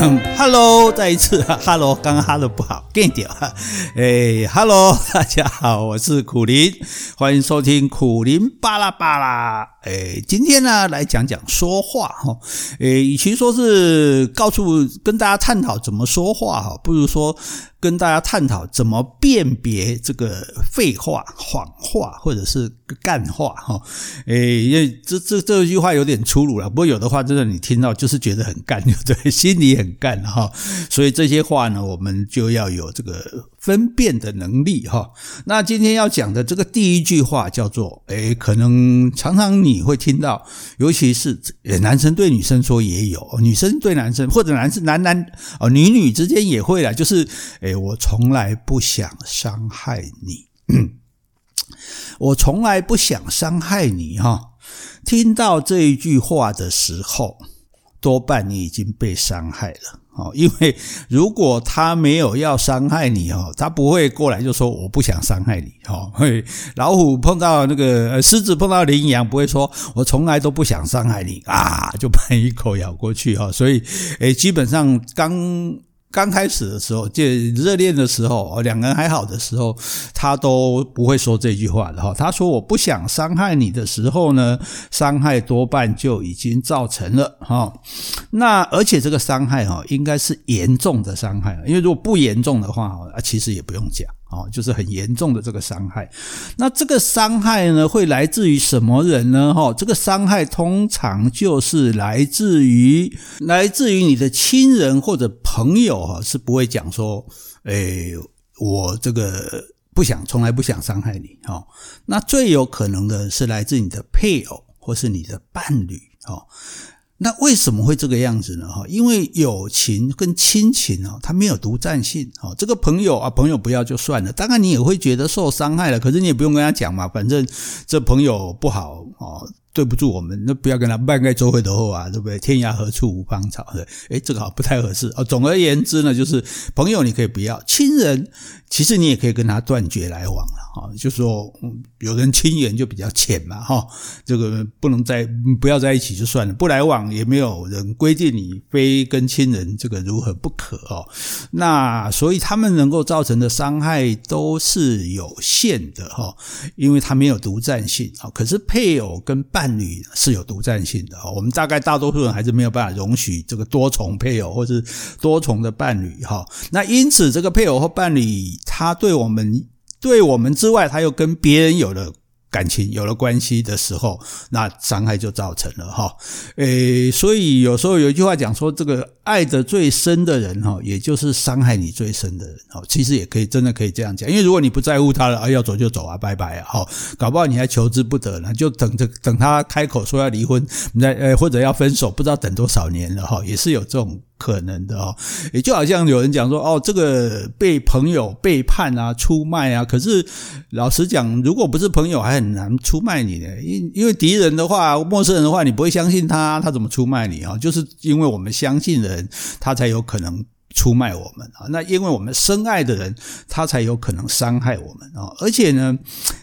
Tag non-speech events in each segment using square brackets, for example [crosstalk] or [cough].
Um. Hello，再一次，Hello，刚刚 Hello 不好，变掉。哎，Hello，大家好，我是苦林，欢迎收听苦林巴拉巴拉。哎，今天呢来讲讲说话哈。哎，与其说是告诉跟大家探讨怎么说话哈，不如说跟大家探讨怎么辨别这个废话、谎话或者是干话哈。哎，因为这这这句话有点粗鲁了，不过有的话真的你听到就是觉得很干，对 [laughs] 不对？心里很干哈。所以这些话呢，我们就要有这个。分辨的能力哈，那今天要讲的这个第一句话叫做，诶，可能常常你会听到，尤其是男生对女生说也有，女生对男生或者男生男男哦女女之间也会啦，就是，诶，我从来不想伤害你，我从来不想伤害你哈。听到这一句话的时候，多半你已经被伤害了。哦，因为如果他没有要伤害你哦，他不会过来就说我不想伤害你哦。[laughs] 老虎碰到那个狮子碰到羚羊，不会说我从来都不想伤害你啊，就把一口咬过去哈。所以，诶，基本上刚。刚开始的时候，就热恋的时候，两个人还好的时候，他都不会说这句话的哈。他说我不想伤害你的时候呢，伤害多半就已经造成了哈。那而且这个伤害哈，应该是严重的伤害，因为如果不严重的话啊，其实也不用讲。哦，就是很严重的这个伤害。那这个伤害呢，会来自于什么人呢？哈，这个伤害通常就是来自于来自于你的亲人或者朋友哈，是不会讲说，诶，我这个不想，从来不想伤害你。哈，那最有可能的是来自你的配偶或是你的伴侣。哈。那为什么会这个样子呢？哈，因为友情跟亲情哦，它没有独占性。哦，这个朋友啊，朋友不要就算了，当然你也会觉得受伤害了，可是你也不用跟他讲嘛，反正这朋友不好哦。对不住我们，那不要跟他半盖周会的后啊，对不对？天涯何处无芳草，对，哎这个好不太合适哦。总而言之呢，就是朋友你可以不要，亲人其实你也可以跟他断绝来往了哈。就说，有人亲缘就比较浅嘛哈，这个不能在不要在一起就算了，不来往也没有人规定你非跟亲人这个如何不可哦。那所以他们能够造成的伤害都是有限的哈，因为他没有独占性啊。可是配偶跟伴伴侣是有独占性的，我们大概大多数人还是没有办法容许这个多重配偶或是多重的伴侣哈。那因此，这个配偶或伴侣，他对我们对我们之外，他又跟别人有了。感情有了关系的时候，那伤害就造成了哈。诶，所以有时候有一句话讲说，这个爱得最深的人哈，也就是伤害你最深的人哈。其实也可以真的可以这样讲，因为如果你不在乎他了啊，要走就走啊，拜拜啊，哈，搞不好你还求之不得呢，就等着等他开口说要离婚，你再呃或者要分手，不知道等多少年了哈，也是有这种。可能的哦，也就好像有人讲说哦，这个被朋友背叛啊、出卖啊。可是老实讲，如果不是朋友，还很难出卖你呢。因因为敌人的话、陌生人的话，你不会相信他，他怎么出卖你啊？就是因为我们相信人，他才有可能。出卖我们啊，那因为我们深爱的人，他才有可能伤害我们啊。而且呢，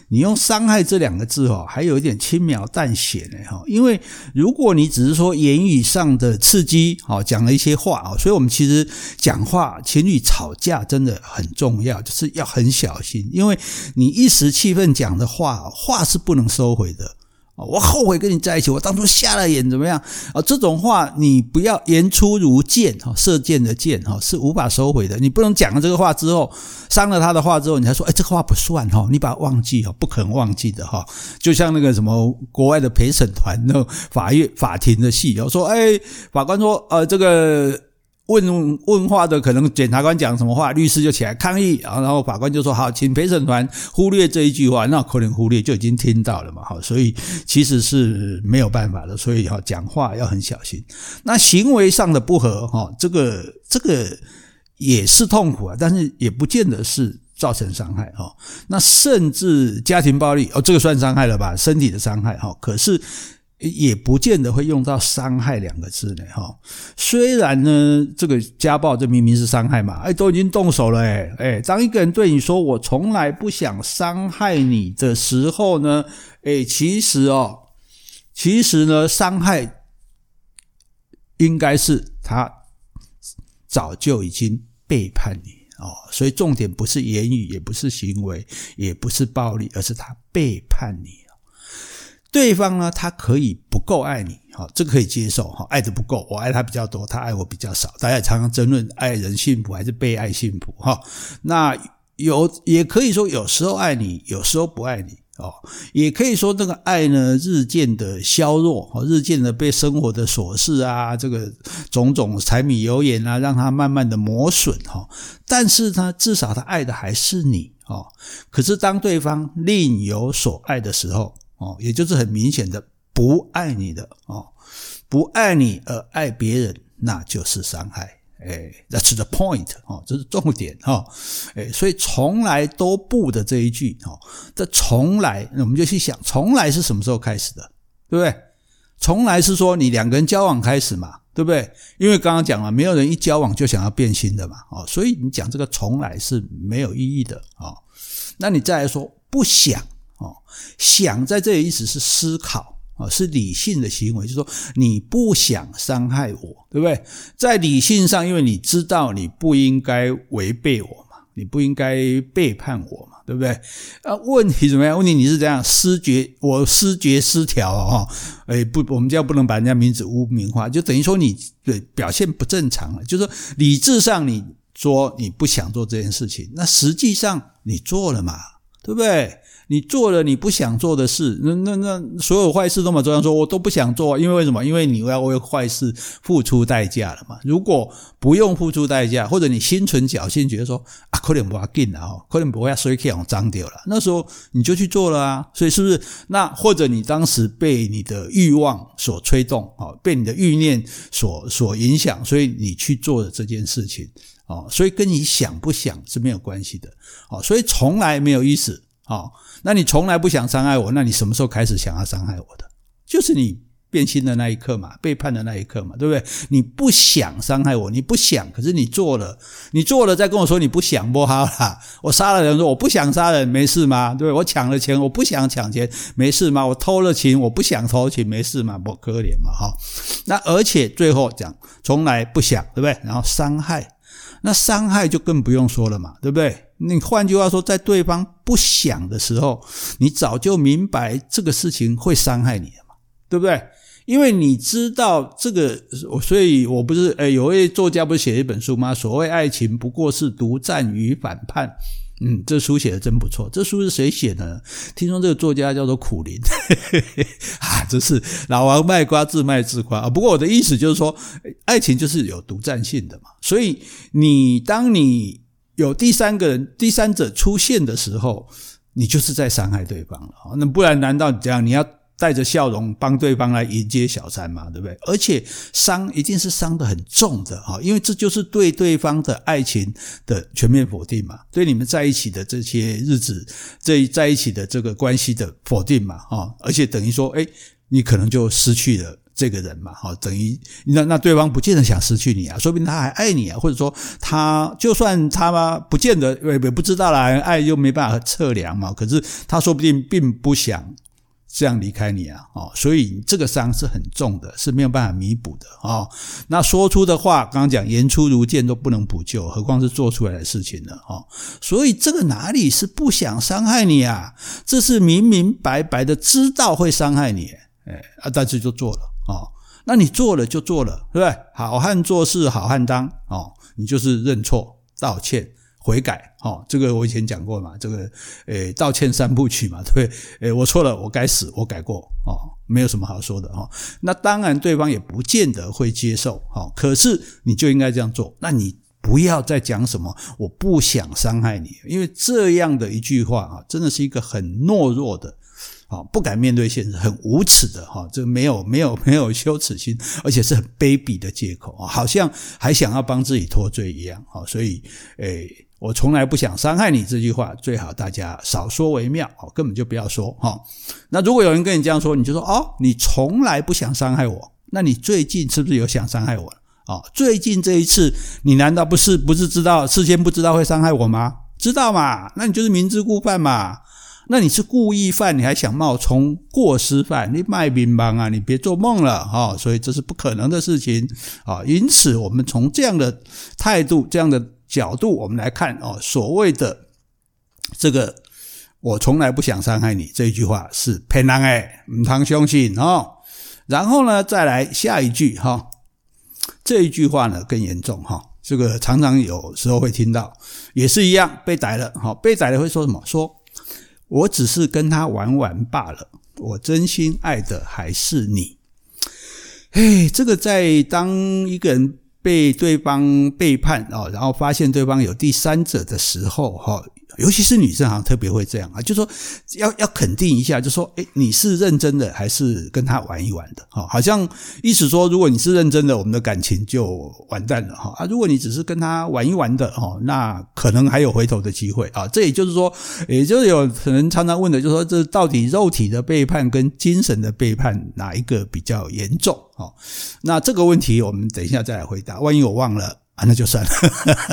你用“伤害”这两个字哦，还有一点轻描淡写呢哈。因为如果你只是说言语上的刺激，哦，讲了一些话啊，所以我们其实讲话，情侣吵架真的很重要，就是要很小心，因为你一时气愤讲的话，话是不能收回的。我后悔跟你在一起，我当初瞎了眼，怎么样啊？这种话你不要言出如箭哈，射箭的箭哈是无法收回的。你不能讲了这个话之后，伤了他的话之后，你才说，哎，这个话不算哈，你把它忘记哈，不可能忘记的哈。就像那个什么国外的陪审团那法院法庭的戏，我说，哎，法官说，呃，这个。问问话的可能检察官讲什么话，律师就起来抗议，然后法官就说好，请陪审团忽略这一句话，那可能忽略就已经听到了嘛，好，所以其实是没有办法的，所以哈讲话要很小心。那行为上的不合哈，这个这个也是痛苦啊，但是也不见得是造成伤害哈。那甚至家庭暴力哦，这个算伤害了吧？身体的伤害哈，可是。也不见得会用到“伤害”两个字呢，哈。虽然呢，这个家暴这明明是伤害嘛，哎，都已经动手了，哎，哎，当一个人对你说“我从来不想伤害你”的时候呢，哎，其实哦，其实呢，伤害应该是他早就已经背叛你哦。所以重点不是言语，也不是行为，也不是暴力，而是他背叛你。对方呢，他可以不够爱你，好，这个可以接受，哈，爱的不够，我爱他比较多，他爱我比较少，大家常常争论爱人幸福还是被爱幸福，哈，那有也可以说有时候爱你，有时候不爱你，哦，也可以说这个爱呢日渐的削弱，日渐的被生活的琐事啊，这个种种柴米油盐啊，让他慢慢的磨损，哈，但是呢，至少他爱的还是你，哦，可是当对方另有所爱的时候。哦，也就是很明显的不爱你的哦，不爱你而爱别人，那就是伤害。哎，That's the point 哦，这是重点哈。哎，所以从来都不的这一句哦，这从来，我们就去想，从来是什么时候开始的，对不对？从来是说你两个人交往开始嘛，对不对？因为刚刚讲了，没有人一交往就想要变心的嘛，哦，所以你讲这个从来是没有意义的啊。那你再来说不想。哦，想在这里意思是思考啊，是理性的行为，就是说你不想伤害我，对不对？在理性上，因为你知道你不应该违背我嘛，你不应该背叛我嘛，对不对？啊，问题怎么样？问题你是这样思觉，我失觉失调啊，哎，不，我们叫不能把人家名字污名化，就等于说你对表现不正常了，就是说理智上你说你不想做这件事情，那实际上你做了嘛，对不对？你做了你不想做的事，那那那所有坏事都嘛这样说，我都不想做，因为为什么？因为你要为坏事付出代价了嘛。如果不用付出代价，或者你心存侥幸，觉得说啊，可能不要紧了哦，可能不会要随便我脏掉了，那时候你就去做了啊。所以是不是？那或者你当时被你的欲望所催动啊，被你的欲念所所影响，所以你去做了这件事情啊，所以跟你想不想是没有关系的啊，所以从来没有意思。好，那你从来不想伤害我，那你什么时候开始想要伤害我的？就是你变心的那一刻嘛，背叛的那一刻嘛，对不对？你不想伤害我，你不想，可是你做了，你做了再跟我说你不想，不好啦。我杀了人，说我不想杀人，没事吗？对不对？我抢了钱，我不想抢钱，没事吗？我偷了情，我不想偷情，没事吗？不可怜嘛，哈。那而且最后讲，从来不想，对不对？然后伤害。那伤害就更不用说了嘛，对不对？你换句话说，在对方不想的时候，你早就明白这个事情会伤害你了嘛，对不对？因为你知道这个，所以我不是诶，有位作家不是写一本书吗？所谓爱情不过是独占与反叛。嗯，这书写的真不错。这书是谁写的呢？听说这个作家叫做苦林，[laughs] 啊，这是老王卖瓜，自卖自夸啊。不过我的意思就是说，爱情就是有独占性的嘛。所以你当你有第三个人、第三者出现的时候，你就是在伤害对方了。那不然难道你这样你要？带着笑容帮对方来迎接小三嘛，对不对？而且伤一定是伤得很重的哈，因为这就是对对方的爱情的全面否定嘛，对你们在一起的这些日子，这在一起的这个关系的否定嘛，哈，而且等于说，诶，你可能就失去了这个人嘛，哈，等于那那对方不见得想失去你啊，说不定他还爱你啊，或者说他就算他不见得也也不知道啦，爱又没办法测量嘛，可是他说不定并不想。这样离开你啊，哦，所以这个伤是很重的，是没有办法弥补的啊。那说出的话，刚刚讲言出如剑都不能补救，何况是做出来的事情呢？哦，所以这个哪里是不想伤害你啊？这是明明白白的知道会伤害你，哎啊，但是就做了哦。那你做了就做了，对不对？好汉做事好汉当哦，你就是认错道歉。悔改，哦，这个我以前讲过嘛，这个，诶，道歉三部曲嘛，对 [laughs] 不对？诶，我错了，我该死，我改过，哦，没有什么好说的，哦，那当然对方也不见得会接受，哦，可是你就应该这样做，那你不要再讲什么我不想伤害你，因为这样的一句话啊，真的是一个很懦弱的。啊，不敢面对现实，很无耻的哈，这没有没有没有羞耻心，而且是很卑鄙的借口啊，好像还想要帮自己脱罪一样啊。所以，诶，我从来不想伤害你这句话，最好大家少说为妙啊，根本就不要说哈。那如果有人跟你这样说，你就说哦，你从来不想伤害我，那你最近是不是有想伤害我啊？最近这一次，你难道不是不是知道事先不知道会伤害我吗？知道嘛？那你就是明知故犯嘛。那你是故意犯，你还想冒充过失犯？你卖乒乓啊！你别做梦了哈！所以这是不可能的事情啊！因此，我们从这样的态度、这样的角度，我们来看哦，所谓的这个“我从来不想伤害你”这一句话是骗人诶，唔通相信哦。然后呢，再来下一句哈，这一句话呢更严重哈。这个常常有时候会听到，也是一样被逮了哈，被逮了会说什么？说。我只是跟他玩玩罢了，我真心爱的还是你。哎，这个在当一个人被对方背叛哦，然后发现对方有第三者的时候，哈。尤其是女生好像特别会这样啊，就说要要肯定一下，就说诶，你是认真的还是跟他玩一玩的？哈，好像意思说，如果你是认真的，我们的感情就完蛋了哈啊！如果你只是跟他玩一玩的哈，那可能还有回头的机会啊。这也就是说，也就是有可能常常问的，就是说这到底肉体的背叛跟精神的背叛哪一个比较严重？哈，那这个问题我们等一下再来回答。万一我忘了。啊，那就算了。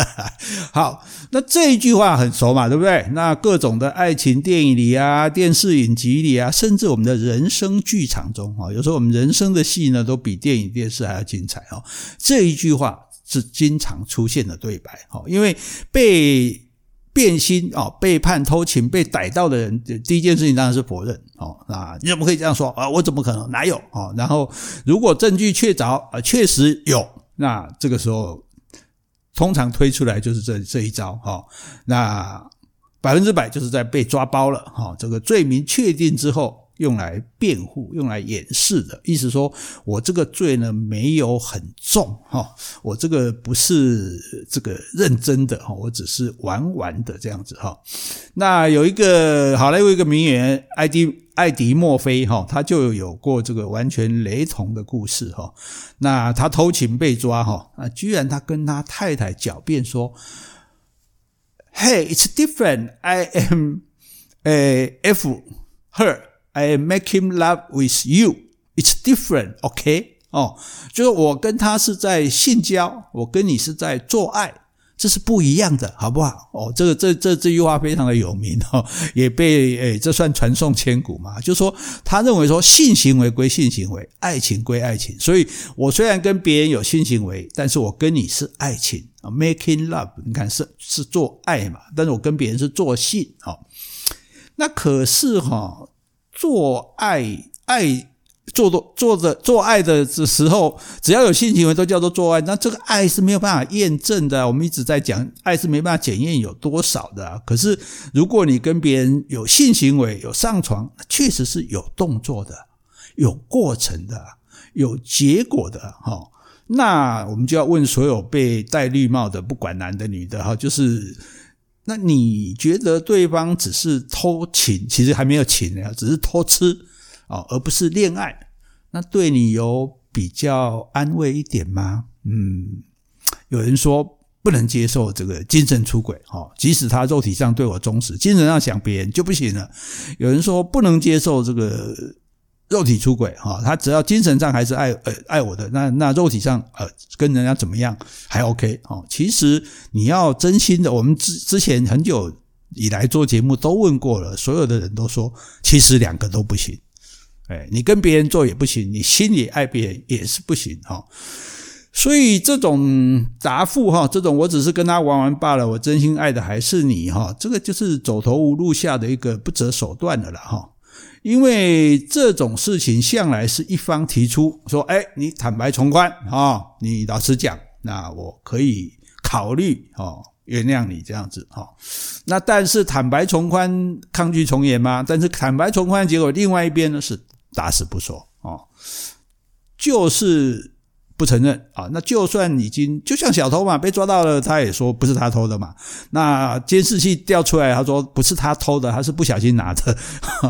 [laughs] 好，那这一句话很熟嘛，对不对？那各种的爱情电影里啊，电视影集里啊，甚至我们的人生剧场中啊，有时候我们人生的戏呢，都比电影电视还要精彩哦。这一句话是经常出现的对白哦，因为被变心哦、背叛、偷情被逮到的人，第一件事情当然是否认哦。那你怎么可以这样说啊？我怎么可能哪有哦？然后如果证据确凿啊，确实有，那这个时候。通常推出来就是这这一招哈，那百分之百就是在被抓包了哈。这个罪名确定之后，用来辩护、用来掩饰的意思，说我这个罪呢没有很重哈，我这个不是这个认真的哈，我只是玩玩的这样子哈。那有一个好莱坞一个名演员艾迪。艾迪·墨菲哈，他就有过这个完全雷同的故事哈。那他偷情被抓哈，啊，居然他跟他太太狡辩说：“Hey, it's different. I am a F her. I make love with you. It's different, OK？哦，就是我跟他是在性交，我跟你是在做爱。”这是不一样的，好不好？哦，这个这这这句话非常的有名哈，[laughs] 也被诶这算传颂千古嘛。就说他认为说性行为归性行为，爱情归爱情。所以我虽然跟别人有性行为，但是我跟你是爱情啊，making love，你看是是做爱嘛，但是我跟别人是做性啊。那可是哈，做爱爱。做做做的做爱的时候，只要有性行为都叫做做爱，那这个爱是没有办法验证的。我们一直在讲，爱是没办法检验有多少的。可是如果你跟别人有性行为、有上床，确实是有动作的、有过程的、有结果的。哈，那我们就要问所有被戴绿帽的，不管男的女的，哈，就是那你觉得对方只是偷情，其实还没有情呢，只是偷吃。哦，而不是恋爱，那对你有比较安慰一点吗？嗯，有人说不能接受这个精神出轨，哈，即使他肉体上对我忠实，精神上想别人就不行了。有人说不能接受这个肉体出轨，哈，他只要精神上还是爱呃爱我的，那那肉体上呃跟人家怎么样还 OK，哦，其实你要真心的，我们之之前很久以来做节目都问过了，所有的人都说，其实两个都不行。哎，你跟别人做也不行，你心里爱别人也是不行哈。所以这种答复哈，这种我只是跟他玩玩罢了，我真心爱的还是你哈。这个就是走投无路下的一个不择手段的了哈。因为这种事情向来是一方提出说，哎，你坦白从宽啊，你老实讲，那我可以考虑哦，原谅你这样子哈。那但是坦白从宽，抗拒从严吗？但是坦白从宽，结果另外一边呢是。打死不说哦，就是不承认啊。那就算已经就像小偷嘛，被抓到了，他也说不是他偷的嘛。那监视器调出来，他说不是他偷的，他是不小心拿的。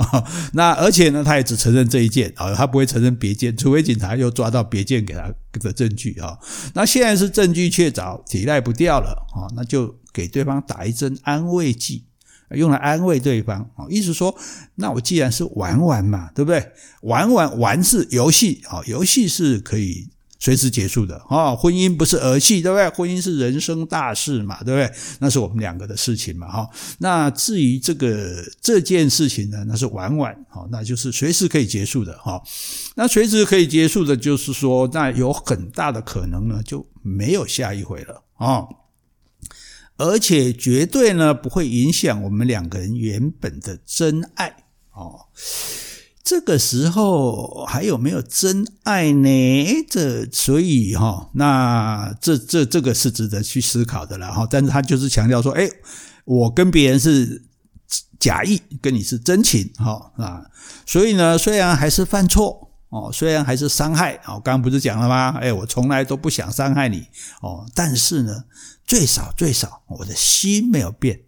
[laughs] 那而且呢，他也只承认这一件啊，他不会承认别件，除非警察又抓到别件给他的证据啊。那现在是证据确凿，抵赖不掉了啊，那就给对方打一针安慰剂。用来安慰对方啊，意思说，那我既然是玩玩嘛，对不对？玩玩玩是游戏啊，游戏是可以随时结束的啊。婚姻不是儿戏，对不对？婚姻是人生大事嘛，对不对？那是我们两个的事情嘛，哈。那至于这个这件事情呢，那是玩玩，好，那就是随时可以结束的，哈。那随时可以结束的，就是说，那有很大的可能呢，就没有下一回了啊。而且绝对呢不会影响我们两个人原本的真爱哦。这个时候还有没有真爱呢？这所以哈，那这这这个是值得去思考的了哈。但是他就是强调说，哎，我跟别人是假意，跟你是真情哈啊。所以呢，虽然还是犯错哦，虽然还是伤害哦，刚刚不是讲了吗？哎，我从来都不想伤害你哦，但是呢。最少最少，我的心没有变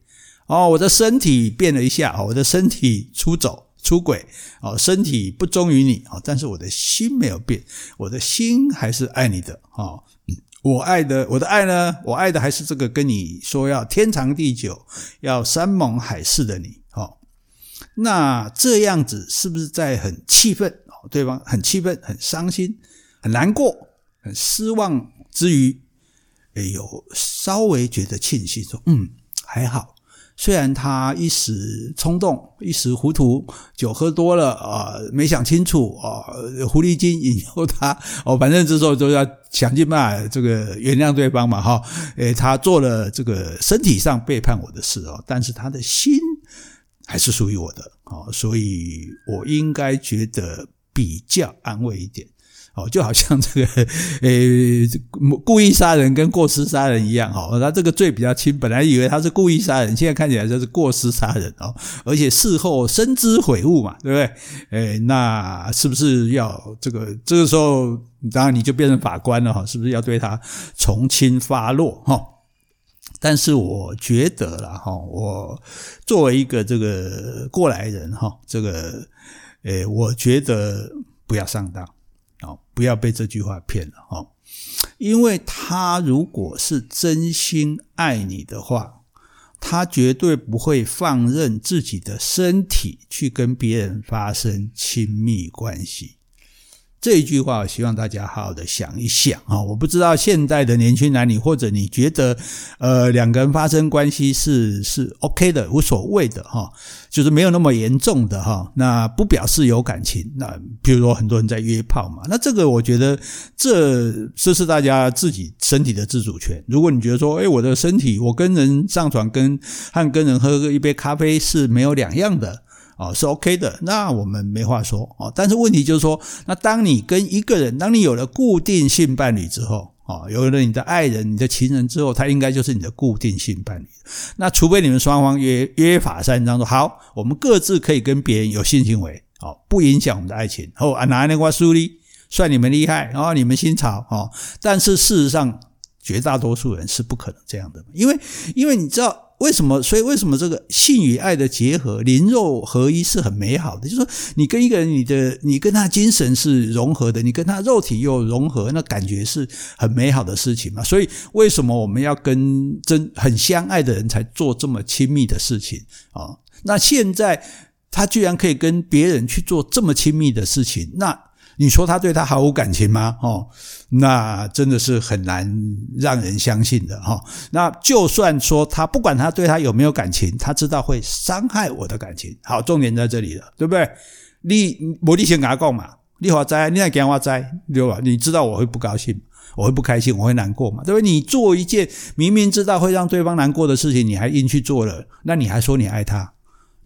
哦，我的身体变了一下哦，我的身体出走出轨哦，身体不忠于你哦，但是我的心没有变，我的心还是爱你的哦。我爱的我的爱呢，我爱的还是这个跟你说要天长地久，要山盟海誓的你哦。那这样子是不是在很气愤哦？对方很气愤、很伤心、很难过、很失望之余？哎呦，稍微觉得庆幸，说嗯还好，虽然他一时冲动、一时糊涂，酒喝多了啊、没想清楚啊、狐狸精引诱他哦，反正这时候都要想尽办法这个原谅对方嘛哈。诶，他做了这个身体上背叛我的事哦，但是他的心还是属于我的哦，所以我应该觉得比较安慰一点。哦，就好像这个，诶，故意杀人跟过失杀人一样，哈，他这个罪比较轻，本来以为他是故意杀人，现在看起来就是过失杀人哦，而且事后深知悔悟嘛，对不对？诶，那是不是要这个这个时候，当然你就变成法官了哈，是不是要对他从轻发落哈？但是我觉得啦哈，我作为一个这个过来人哈，这个，诶，我觉得不要上当。哦，不要被这句话骗了哦，因为他如果是真心爱你的话，他绝对不会放任自己的身体去跟别人发生亲密关系。这一句话，我希望大家好好的想一想啊！我不知道现在的年轻男女，或者你觉得，呃，两个人发生关系是是 OK 的，无所谓的哈，就是没有那么严重的哈。那不表示有感情。那比如说很多人在约炮嘛，那这个我觉得这这是大家自己身体的自主权。如果你觉得说，诶，我的身体，我跟人上床跟和跟人喝个一杯咖啡是没有两样的。哦，是 OK 的，那我们没话说哦。但是问题就是说，那当你跟一个人，当你有了固定性伴侣之后，哦，有了你的爱人、你的情人之后，他应该就是你的固定性伴侣。那除非你们双方约约法三章，说好，我们各自可以跟别人有性行为，哦，不影响我们的爱情。哦，啊，拿那块书哩，算你们厉害，哦，你们新潮，哦。但是事实上，绝大多数人是不可能这样的，因为，因为你知道。为什么？所以为什么这个性与爱的结合，灵肉合一是很美好的？就是说，你跟一个人，你的你跟他精神是融合的，你跟他肉体又融合，那感觉是很美好的事情嘛。所以，为什么我们要跟真很相爱的人才做这么亲密的事情啊？那现在他居然可以跟别人去做这么亲密的事情，那？你说他对他毫无感情吗？哦，那真的是很难让人相信的哈。那就算说他不管他对他有没有感情，他知道会伤害我的感情。好，重点在这里了，对不对？你我你先跟他讲嘛，你好在，你来跟我在，对吧？你知道我会不高兴，我会不开心，我会难过嘛，对不对？你做一件明明知道会让对方难过的事情，你还硬去做了，那你还说你爱他？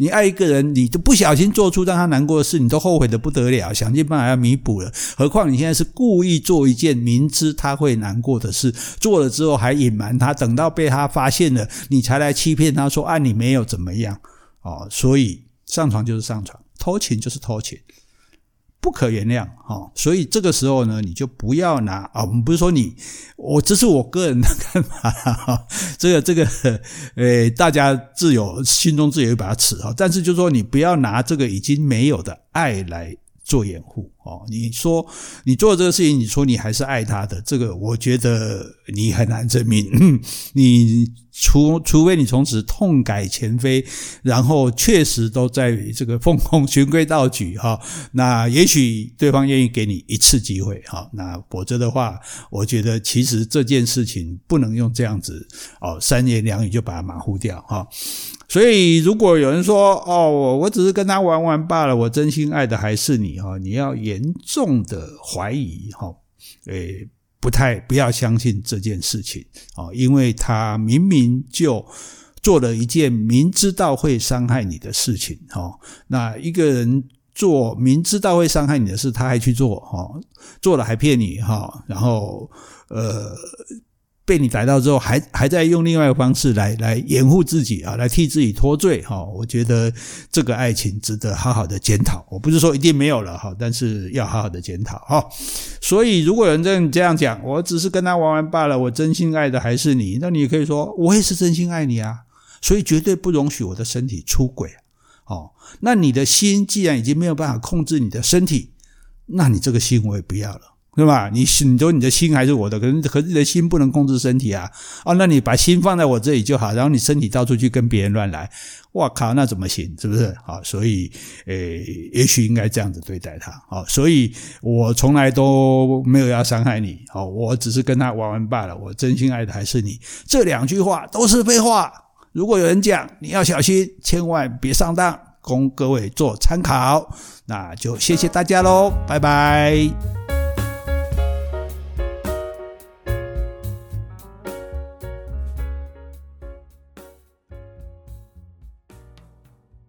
你爱一个人，你都不小心做出让他难过的事，你都后悔的不得了，想尽办法要弥补了。何况你现在是故意做一件明知他会难过的事，做了之后还隐瞒他，等到被他发现了，你才来欺骗他说啊，你没有怎么样哦。所以上床就是上床，偷情就是偷情。不可原谅哈，所以这个时候呢，你就不要拿啊，我们不是说你，我这是我个人的看法哈，这个这个呃，大家自有心中自有一把尺哈，但是就说你不要拿这个已经没有的爱来做掩护哦，你说你做这个事情，你说你还是爱他的，这个我觉得你很难证明。[laughs] 你除除非你从此痛改前非，然后确实都在这个奉公循规蹈矩哈，那也许对方愿意给你一次机会哈，那否则的话，我觉得其实这件事情不能用这样子哦，三言两语就把它马虎掉哈。所以，如果有人说：“哦，我我只是跟他玩玩罢了，我真心爱的还是你。”哈，你要严重的怀疑哈，诶，不太不要相信这件事情啊，因为他明明就做了一件明知道会伤害你的事情哈。那一个人做明知道会伤害你的事，他还去做哈，做了还骗你哈，然后呃。被你逮到之后，还还在用另外一个方式来来掩护自己啊，来替自己脱罪哈。我觉得这个爱情值得好好的检讨。我不是说一定没有了哈，但是要好好的检讨哈。所以如果有人这样这样讲，我只是跟他玩玩罢了，我真心爱的还是你，那你也可以说，我也是真心爱你啊，所以绝对不容许我的身体出轨。哦，那你的心既然已经没有办法控制你的身体，那你这个心我也不要了。对吧？你心，你说你的心还是我的，可是可是你的心不能控制身体啊！哦，那你把心放在我这里就好，然后你身体到处去跟别人乱来，哇靠，那怎么行？是不是？好，所以，诶，也许应该这样子对待他。好，所以我从来都没有要伤害你。好，我只是跟他玩玩罢了。我真心爱的还是你。这两句话都是废话。如果有人讲，你要小心，千万别上当，供各位做参考。那就谢谢大家喽，拜拜。